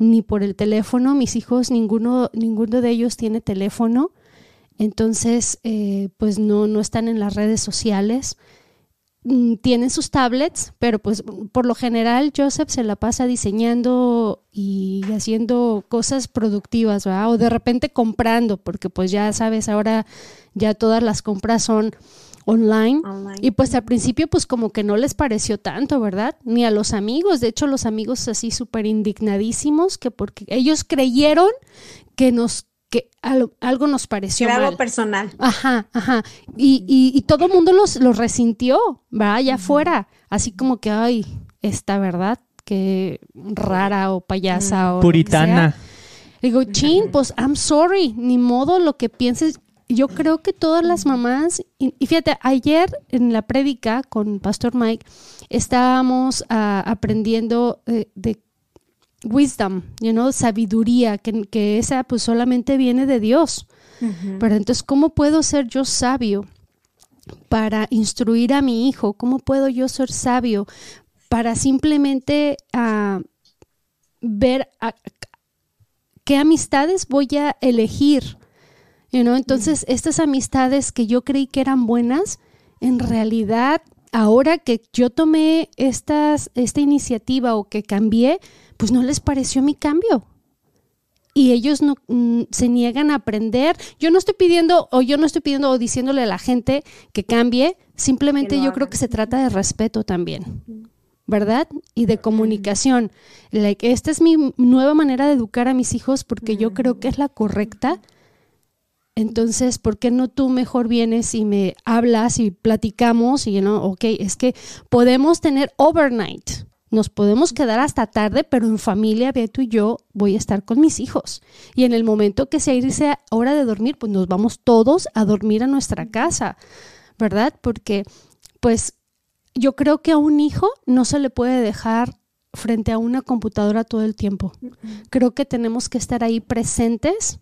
ni por el teléfono. Mis hijos, ninguno, ninguno de ellos tiene teléfono. Entonces, eh, pues no, no están en las redes sociales. Mm, Tienen sus tablets, pero pues por lo general Joseph se la pasa diseñando y haciendo cosas productivas, ¿verdad? O de repente comprando, porque pues ya sabes, ahora ya todas las compras son online. Online. Y pues al principio pues como que no les pareció tanto, ¿verdad? Ni a los amigos. De hecho, los amigos así súper indignadísimos que porque ellos creyeron que nos que al- algo nos pareció Era mal. algo personal. Ajá, ajá. Y, y, y todo el mundo los, los resintió, ¿verdad? Allá afuera. Así como que, ay, esta verdad, que rara o payasa o. Puritana. Digo, chin, pues I'm sorry, ni modo lo que pienses. Yo creo que todas las mamás, y, y fíjate, ayer en la prédica con Pastor Mike estábamos ah, aprendiendo eh, de wisdom, you know, sabiduría, que, que esa pues solamente viene de Dios. Pero entonces, ¿cómo puedo ser yo sabio para instruir a mi hijo? ¿Cómo puedo yo ser sabio para simplemente ah, ver a- qué amistades voy a elegir? You know, Entonces, estas amistades que yo creí que eran buenas, en realidad, ahora que yo tomé estas, esta iniciativa o que cambié, pues no les pareció mi cambio y ellos no mm, se niegan a aprender. Yo no estoy pidiendo o yo no estoy pidiendo o diciéndole a la gente que cambie, simplemente Que yo creo que se trata de respeto también. ¿Verdad? Y de comunicación. Like, esta es mi nueva manera de educar a mis hijos porque yo creo que es la correcta. Entonces, ¿por qué no tú mejor vienes y me hablas y platicamos y, no, ok, es que podemos tener overnight. Nos podemos quedar hasta tarde, pero en familia, Beto y yo voy a estar con mis hijos. Y en el momento que sea irse hora de dormir, pues nos vamos todos a dormir a nuestra casa, ¿verdad? Porque, pues, yo creo que a un hijo no se le puede dejar frente a una computadora todo el tiempo. Creo que tenemos que estar ahí presentes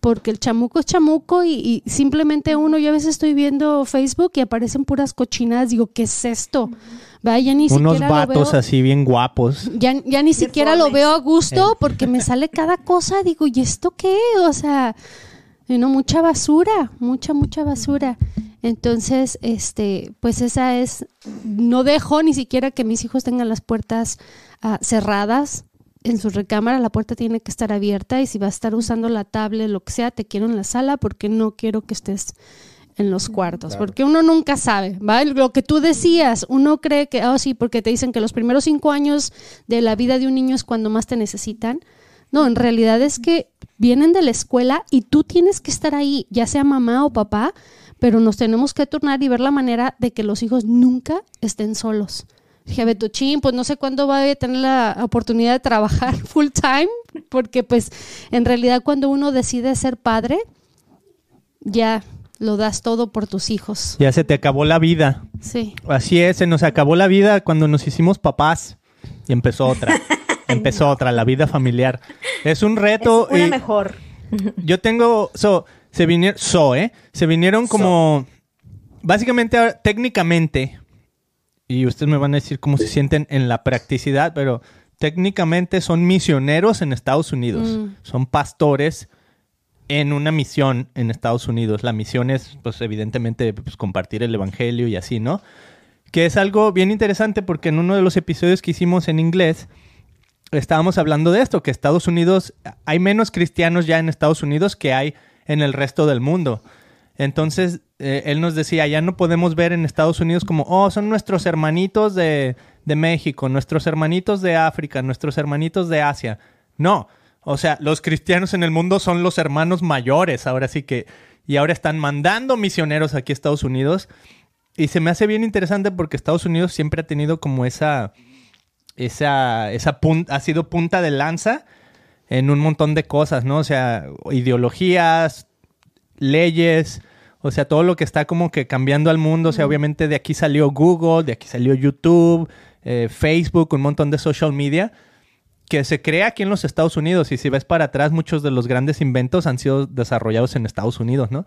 porque el chamuco es chamuco y, y simplemente uno, yo a veces estoy viendo Facebook y aparecen puras cochinadas, digo, ¿qué es esto? Va, ya ni Unos siquiera lo vatos veo, así bien guapos. ya, ya ni siquiera lo veo a gusto porque me sale cada cosa, digo, ¿y esto qué? O sea, know, mucha basura, mucha, mucha basura. Entonces, este, pues esa es, no dejo ni siquiera que mis hijos tengan las puertas ah, cerradas en su recámara, la puerta tiene que estar abierta y si va a estar usando la tablet, lo que sea, te quiero en la sala porque no quiero que estés en los cuartos, porque uno nunca sabe, ¿va? Lo que tú decías, uno cree que, oh sí, porque te dicen que los primeros cinco años de la vida de un niño es cuando más te necesitan. No, en realidad es que vienen de la escuela y tú tienes que estar ahí, ya sea mamá o papá, pero nos tenemos que turnar y ver la manera de que los hijos nunca estén solos. Dije, Betuchín, pues no sé cuándo va a tener la oportunidad de trabajar full time, porque pues en realidad cuando uno decide ser padre, ya lo das todo por tus hijos. Ya se te acabó la vida. Sí. Así es, se nos acabó la vida cuando nos hicimos papás y empezó otra. empezó otra, la vida familiar. Es un reto. Es una y mejor. Yo tengo, so, se vinieron, so, ¿eh? Se vinieron como, básicamente, ahora, técnicamente, y ustedes me van a decir cómo se sienten en la practicidad, pero técnicamente son misioneros en Estados Unidos. Mm. Son pastores en una misión en Estados Unidos. La misión es, pues, evidentemente, pues, compartir el evangelio y así, ¿no? Que es algo bien interesante porque en uno de los episodios que hicimos en inglés, estábamos hablando de esto, que Estados Unidos, hay menos cristianos ya en Estados Unidos que hay en el resto del mundo. Entonces, eh, él nos decía, ya no podemos ver en Estados Unidos como, oh, son nuestros hermanitos de, de México, nuestros hermanitos de África, nuestros hermanitos de Asia. No, o sea, los cristianos en el mundo son los hermanos mayores, ahora sí que, y ahora están mandando misioneros aquí a Estados Unidos. Y se me hace bien interesante porque Estados Unidos siempre ha tenido como esa, esa, esa ha sido punta de lanza en un montón de cosas, ¿no? O sea, ideologías, leyes, o sea, todo lo que está como que cambiando al mundo. O sea, obviamente de aquí salió Google, de aquí salió YouTube, eh, Facebook, un montón de social media que se crea aquí en los Estados Unidos. Y si ves para atrás, muchos de los grandes inventos han sido desarrollados en Estados Unidos, ¿no?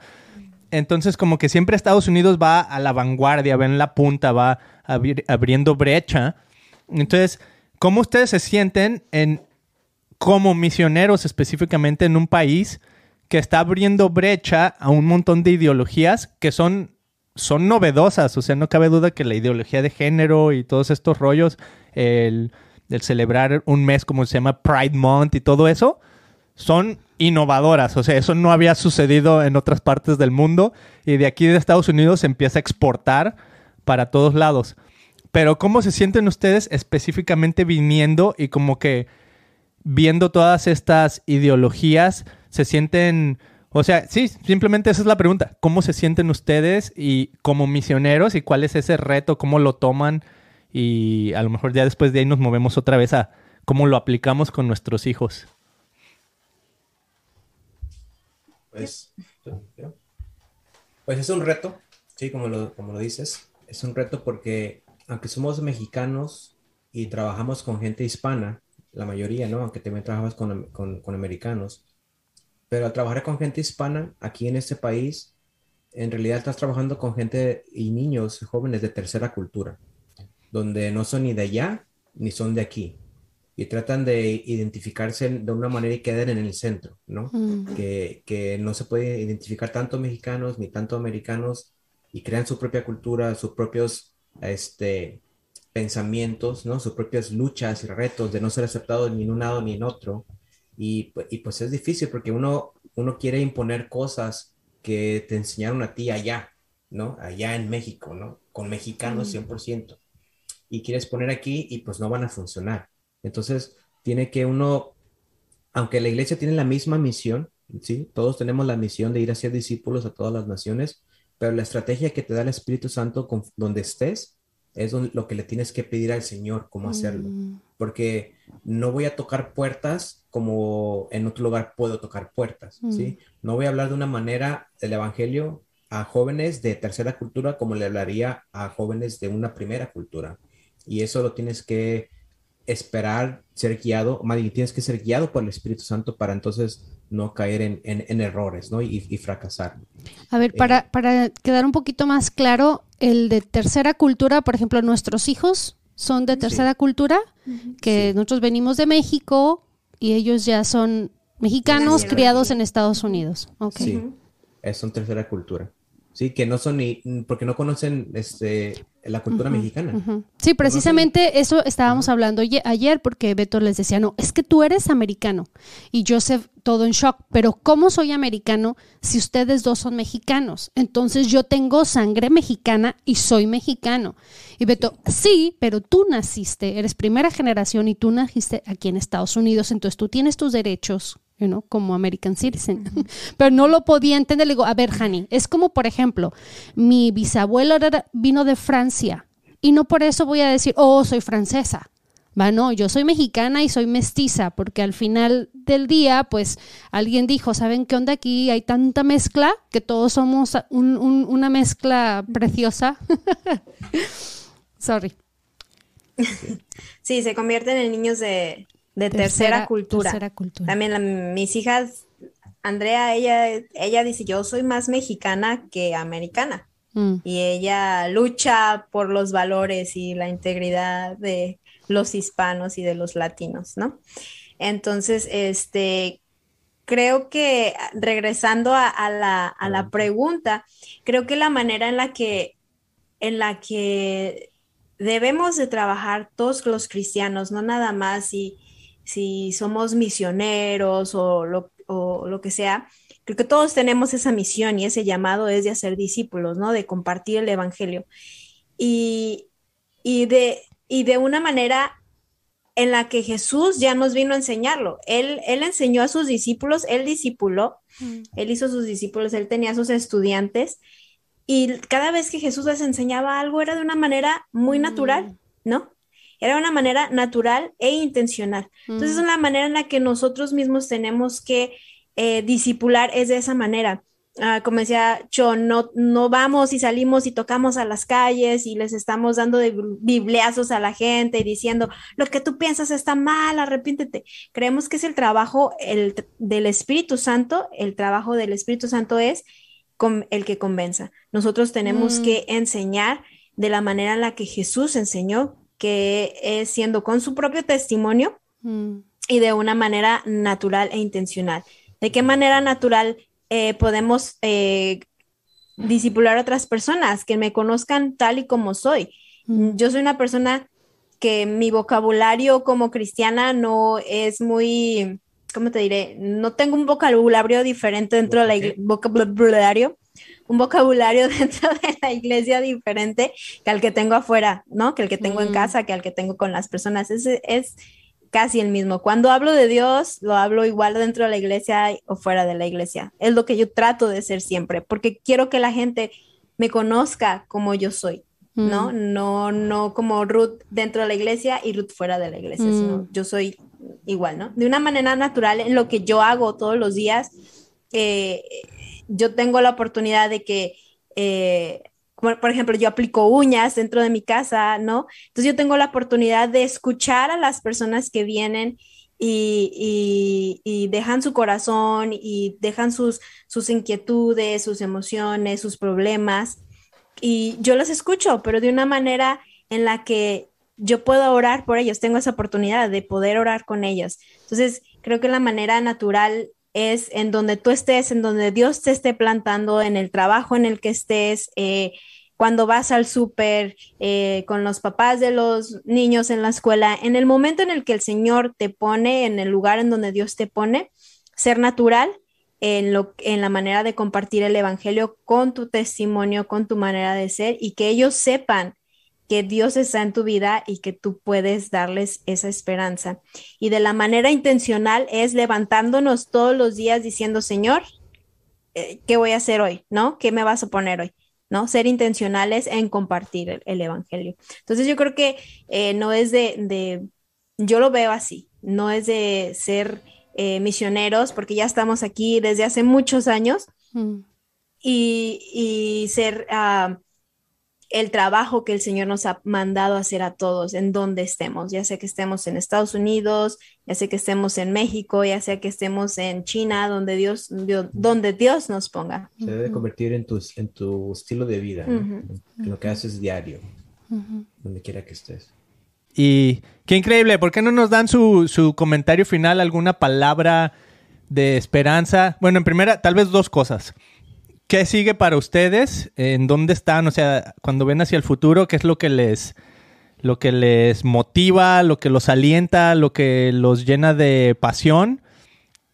Entonces, como que siempre Estados Unidos va a la vanguardia, va en la punta, va abri- abriendo brecha. Entonces, ¿cómo ustedes se sienten en como misioneros específicamente en un país que está abriendo brecha a un montón de ideologías que son, son novedosas? O sea, no cabe duda que la ideología de género y todos estos rollos, el, el celebrar un mes como se llama Pride Month y todo eso, son innovadoras. O sea, eso no había sucedido en otras partes del mundo y de aquí de Estados Unidos se empieza a exportar para todos lados. Pero ¿cómo se sienten ustedes específicamente viniendo y como que viendo todas estas ideologías? ¿Se sienten... O sea, sí, simplemente esa es la pregunta. ¿Cómo se sienten ustedes y como misioneros y cuál es ese reto? ¿Cómo lo toman? Y a lo mejor ya después de ahí nos movemos otra vez a cómo lo aplicamos con nuestros hijos. Pues, pues es un reto, sí, como lo, como lo dices, es un reto porque aunque somos mexicanos y trabajamos con gente hispana, la mayoría, ¿no? Aunque también trabajas con, con, con americanos, pero al trabajar con gente hispana aquí en este país, en realidad estás trabajando con gente y niños jóvenes de tercera cultura, donde no son ni de allá ni son de aquí. Y tratan de identificarse de una manera y quedan en el centro, ¿no? Mm. que, que no se puede identificar tanto mexicanos ni tanto americanos y crean su propia cultura, sus propios este, pensamientos, ¿no? Sus propias luchas y retos de no ser aceptados ni en un lado ni en otro. Y, pu- y pues es difícil porque uno, uno quiere imponer cosas que te enseñaron a ti allá, ¿no? Allá en México, ¿no? Con mexicanos 100%. Y quieres poner aquí y pues no van a funcionar. Entonces, tiene que uno aunque la iglesia tiene la misma misión, ¿sí? Todos tenemos la misión de ir a ser discípulos a todas las naciones, pero la estrategia que te da el Espíritu Santo con- donde estés es don- lo que le tienes que pedir al Señor, cómo hacerlo. Mm. Porque no voy a tocar puertas como en otro lugar puedo tocar puertas, ¿sí? No voy a hablar de una manera del Evangelio a jóvenes de tercera cultura como le hablaría a jóvenes de una primera cultura. Y eso lo tienes que esperar ser guiado, más tienes que ser guiado por el Espíritu Santo para entonces no caer en, en- en errores, ¿no? Y, y fracasar. A ver, para, para quedar un poquito más claro, el de tercera cultura, por ejemplo, nuestros hijos son de tercera cultura, que Sí. nosotros venimos de México y ellos ya son mexicanos criados en Estados Unidos. Sí, es una tercera cultura. Sí, que no son ni, porque no conocen este, la cultura mexicana. Sí, precisamente eso estábamos hablando ayer porque Beto les decía, no, es que tú eres americano y Joseph todo en shock, pero ¿cómo soy americano si ustedes dos son mexicanos? Entonces yo tengo sangre mexicana y soy mexicano. Y Beto, sí, pero tú naciste, eres primera generación y tú naciste aquí en Estados Unidos, entonces tú tienes tus derechos como American citizen. Pero no lo podía entender. Le digo, a ver, Hani, es como, por ejemplo, mi bisabuelo vino de Francia y no por eso voy a decir, oh, soy francesa. Va, no, yo soy mexicana y soy mestiza, porque al final del día, pues alguien dijo, ¿saben qué onda aquí? Hay tanta mezcla que todos somos una mezcla preciosa. Sorry. Sí, se convierten en niños de, de tercera, cultura. También mis hijas, Andrea, ella, ella dice, yo soy más mexicana que americana. Mm. Y ella lucha por los valores y la integridad de los hispanos y de los latinos, ¿no? Entonces, este, creo que regresando a, la, a la pregunta, creo que la manera en la que, en la que debemos de trabajar todos los cristianos, no nada más y si somos misioneros o lo, que sea, creo que todos tenemos esa misión y ese llamado es de hacer discípulos, ¿no? De compartir el Evangelio. Y, de, y de una manera en la que Jesús ya nos vino a enseñarlo. Él, él enseñó a sus discípulos, él discipuló, mm. él hizo sus discípulos, él tenía sus estudiantes y cada vez que Jesús les enseñaba algo era de una manera muy natural, ¿no? Era una manera natural e intencional. Entonces, es una manera en la que nosotros mismos tenemos que eh, disipular, es de esa manera. Ah, como decía yo, no, no vamos y salimos y tocamos a las calles y les estamos dando de bibliazos a la gente y diciendo, lo que tú piensas está mal, arrepiéntete. Creemos que es el trabajo el, del Espíritu Santo, el trabajo del Espíritu Santo es el que convenza. Nosotros tenemos mm. que enseñar de la manera en la que Jesús enseñó que es siendo con su propio testimonio mm. y de una manera natural e intencional. ¿De qué manera natural eh, podemos eh, disipular a otras personas que me conozcan tal y como soy? Mm. Yo soy una persona que mi vocabulario como cristiana no es muy, ¿cómo te diré? No tengo un vocabulario diferente dentro del vocabulario un vocabulario dentro de la iglesia diferente que al que tengo afuera, ¿no? Que el que tengo en mm. casa, que al que tengo con las personas. Es, es casi el mismo. Cuando hablo de Dios, lo hablo igual dentro de la iglesia o fuera de la iglesia. Es lo que yo trato de ser siempre, porque quiero que la gente me conozca como yo soy. ¿no? Mm. No, no como Ruth dentro de la iglesia y Ruth fuera de la iglesia, mm. yo soy igual, ¿no? De una manera natural en lo que yo hago todos los días, eh, yo tengo la oportunidad de que, eh, por ejemplo, yo aplico uñas dentro de mi casa, ¿no? Entonces yo tengo la oportunidad de escuchar a las personas que vienen y, dejan su corazón y dejan sus, sus inquietudes, sus emociones, sus problemas. Y yo los escucho, pero de una manera en la que yo puedo orar por ellos, tengo esa oportunidad de poder orar con ellos. Entonces, creo que la manera natural es en donde tú estés, en donde Dios te esté plantando, en el trabajo en el que estés, eh, cuando vas al súper, eh, con los papás de los niños en la escuela, en el momento en el que el Señor te pone, en el lugar en donde Dios te pone, ser natural en, lo, en la manera de compartir el Evangelio con tu testimonio, con tu manera de ser y que ellos sepan que Dios está en tu vida y que tú puedes darles esa esperanza. Y de la manera intencional es levantándonos todos los días diciendo, Señor, eh, ¿qué voy a hacer hoy? ¿No? ¿Qué me vas a poner hoy? ¿no? Ser intencionales en compartir el, Evangelio. Entonces yo creo que eh, no es de, yo lo veo así, no es de ser eh, misioneros, porque ya estamos aquí desde hace muchos años, mm. y, ser ah, el trabajo que el Señor nos ha mandado hacer a todos en donde estemos, ya sea que estemos en Estados Unidos, ya sea que estemos en México, ya sea que estemos en China, donde Dios, donde Dios nos ponga. Se debe convertir en tu, en tu estilo de vida, en lo que haces diario, donde quiera que estés. Y qué increíble, ¿por qué no nos dan su, su comentario final, alguna palabra de esperanza? Bueno, en primera, tal vez dos cosas ¿qué sigue para ustedes? ¿En dónde están? O sea, cuando ven hacia el futuro, ¿qué es lo que les, lo que les motiva, lo que los alienta, lo que los llena de pasión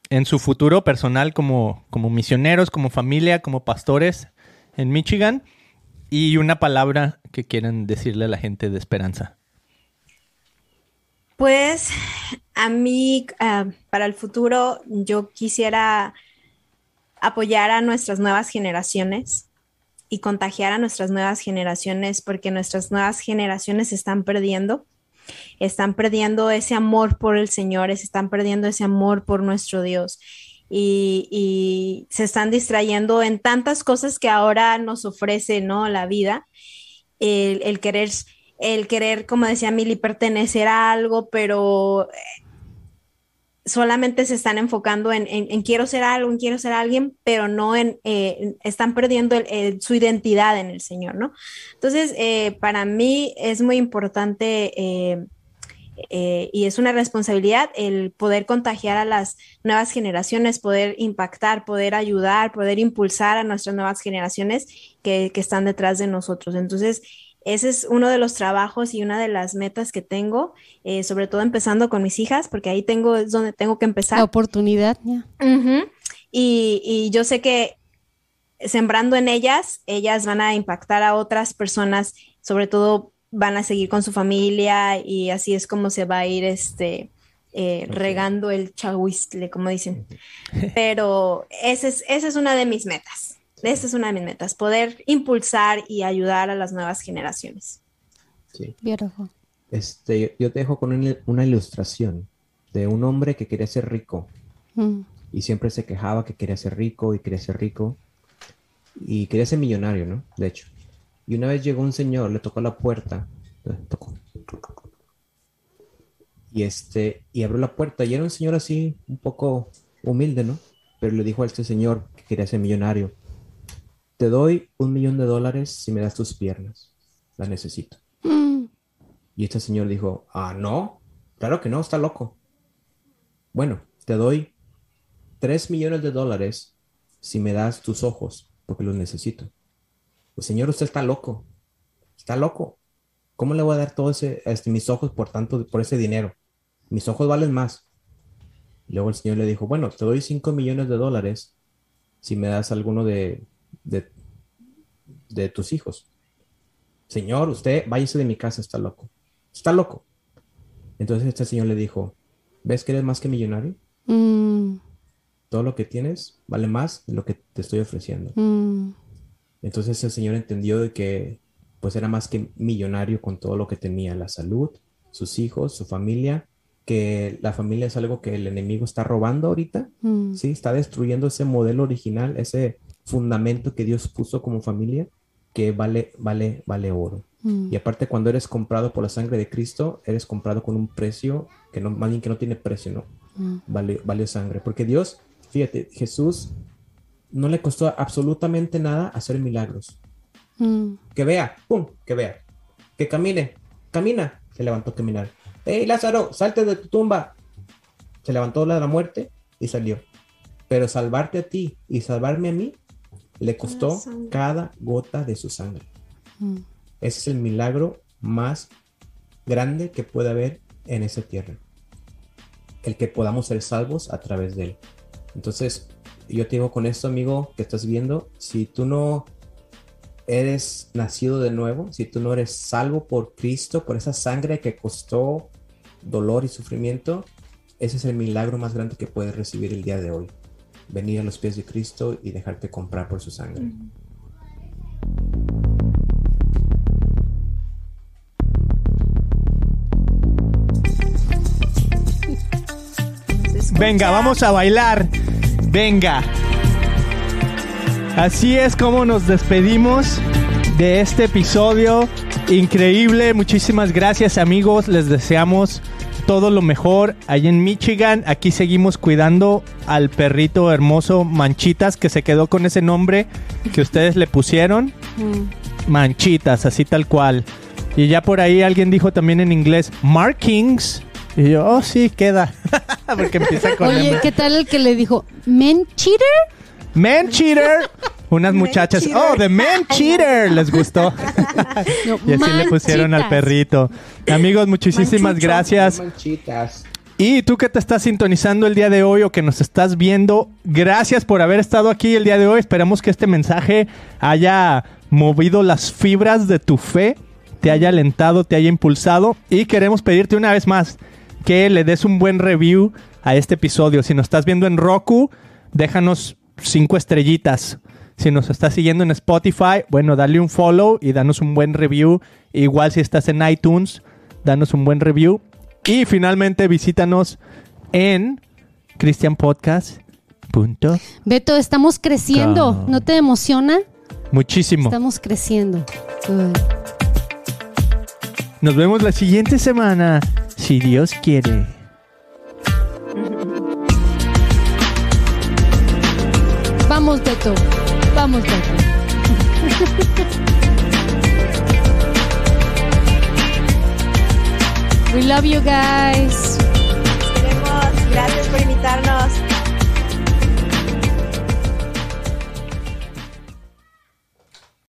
en su futuro personal como, como misioneros, como familia, como pastores en Michigan? Y una palabra que quieran decirle a la gente de esperanza. Pues a mí, uh, para el futuro, yo quisiera apoyar a nuestras nuevas generaciones y contagiar a nuestras nuevas generaciones porque nuestras nuevas generaciones están perdiendo. Están perdiendo ese amor por el Señor, están perdiendo ese amor por nuestro Dios. Y, y, se están distrayendo en tantas cosas que ahora nos ofrece ¿no? la vida, el, el querer el querer, como decía Mili, pertenecer a algo, pero eh, solamente se están enfocando en, quiero ser algo, en quiero ser alguien, pero no en, eh, están perdiendo su identidad en el Señor, ¿no? Entonces, eh, para mí es muy importante y es una responsabilidad el poder contagiar a las nuevas generaciones, poder impactar, poder ayudar, poder impulsar a nuestras nuevas generaciones que, que están detrás de nosotros. Entonces, ese es uno de los trabajos y una de las metas que tengo, eh, sobre todo empezando con mis hijas, porque ahí tengo, es donde tengo que empezar. La oportunidad, ya. y, y yo sé que sembrando en ellas, ellas van a impactar a otras personas, sobre todo van a seguir con su familia y así es como se va a ir este eh, regando el chahuistle, como dicen. Pero esa es, esa es una de mis metas. Esa es una de mis metas, poder impulsar y ayudar a las nuevas generaciones. Sí. Este, yo te dejo con una, ilustración de un hombre que quería ser rico mm. y siempre se quejaba que quería ser rico y quería ser rico y quería ser millonario, ¿no? De hecho. Y una vez llegó un señor, le tocó la puerta, tocó, y este, y abrió la puerta y era un señor así, un poco humilde, ¿no? Pero le dijo a este señor que quería ser millonario te doy un millón de dólares si me das tus piernas. Las necesito. Mm. Y este señor dijo, ah, no, claro que no, está loco. Bueno, te doy tres millones de dólares si me das tus ojos, porque los necesito. Pues señor, usted está loco. Está loco. ¿Cómo le voy a dar todo ese, este, mis ojos por tanto, por ese dinero? Mis ojos valen más. Luego el señor le dijo, bueno, te doy cinco millones de dólares si me das alguno de de, tus hijos. Señor, usted váyase de mi casa, está loco. Está loco. Entonces este señor le dijo, ¿ves que eres más que millonario? Mm. Todo lo que tienes vale más de lo que te estoy ofreciendo. Mm. Entonces el señor entendió de que pues era más que millonario con todo lo que tenía, la salud, sus hijos, su familia, que la familia es algo que el enemigo está robando ahorita, mm. ¿sí? Está destruyendo ese modelo original, ese fundamento que Dios puso como familia que vale, vale, vale oro. Mm. Y aparte cuando eres comprado por la sangre de Cristo, eres comprado con un precio que no, más bien que no tiene precio, ¿no? Mm. Vale, vale sangre. Porque Dios, fíjate, Jesús no le costó absolutamente nada hacer milagros. Mm. Que vea, pum, que vea. Que camine, camina. Se levantó a caminar. ¡Hey, Lázaro, salte de tu tumba! Se levantó de la muerte y salió. Pero salvarte a ti y salvarme a mí le costó cada gota de su sangre. Mm. Ese es el milagro más grande que puede haber en esa tierra. El que podamos ser salvos a través de él. Entonces, yo te digo con esto, amigo, que estás viendo, si tú no eres nacido de nuevo, si tú no eres salvo por Cristo, por esa sangre que costó dolor y sufrimiento, ese es el milagro más grande que puedes recibir el día de hoy venir a los pies de Cristo y dejarte comprar por su sangre. Venga, vamos a bailar. Venga. Así es como nos despedimos de este episodio increíble. Muchísimas gracias amigos. Les deseamos todo lo mejor allá en Michigan. Aquí seguimos cuidando al perrito hermoso Manchitas que se quedó con ese nombre que ustedes le pusieron. Mm. Manchitas, así tal cual. Y ya por ahí alguien dijo también en inglés Markings. Y yo, oh sí, queda. Porque empieza con Oye, ¿qué tal el que le dijo Men cheater? Man cheater. Unas muchachas, Cheater. oh, The Man Cheater, les gustó. No, y así le pusieron al perrito. Amigos, muchísimas Manchucho. gracias. Manchitas. Y tú que te estás sintonizando el día de hoy o que nos estás viendo, gracias por haber estado aquí el día de hoy. Esperamos que este mensaje haya movido las fibras de tu fe, te haya alentado, te haya impulsado. Y queremos pedirte una vez más que le des un buen review a este episodio. Si nos estás viendo en Roku, déjanos cinco estrellitas. Si nos estás siguiendo en Spotify, bueno, dale un follow y danos un buen review. Igual si estás en iTunes, danos un buen review. Y finalmente visítanos en christianpodcast.com. Beto, estamos creciendo. ¿No te emociona? Muchísimo. Estamos creciendo. Good. Nos vemos la siguiente semana, si Dios quiere. Vamos, Beto. Vamos, Beto. We love you guys. Nos vemos. Gracias por invitarnos.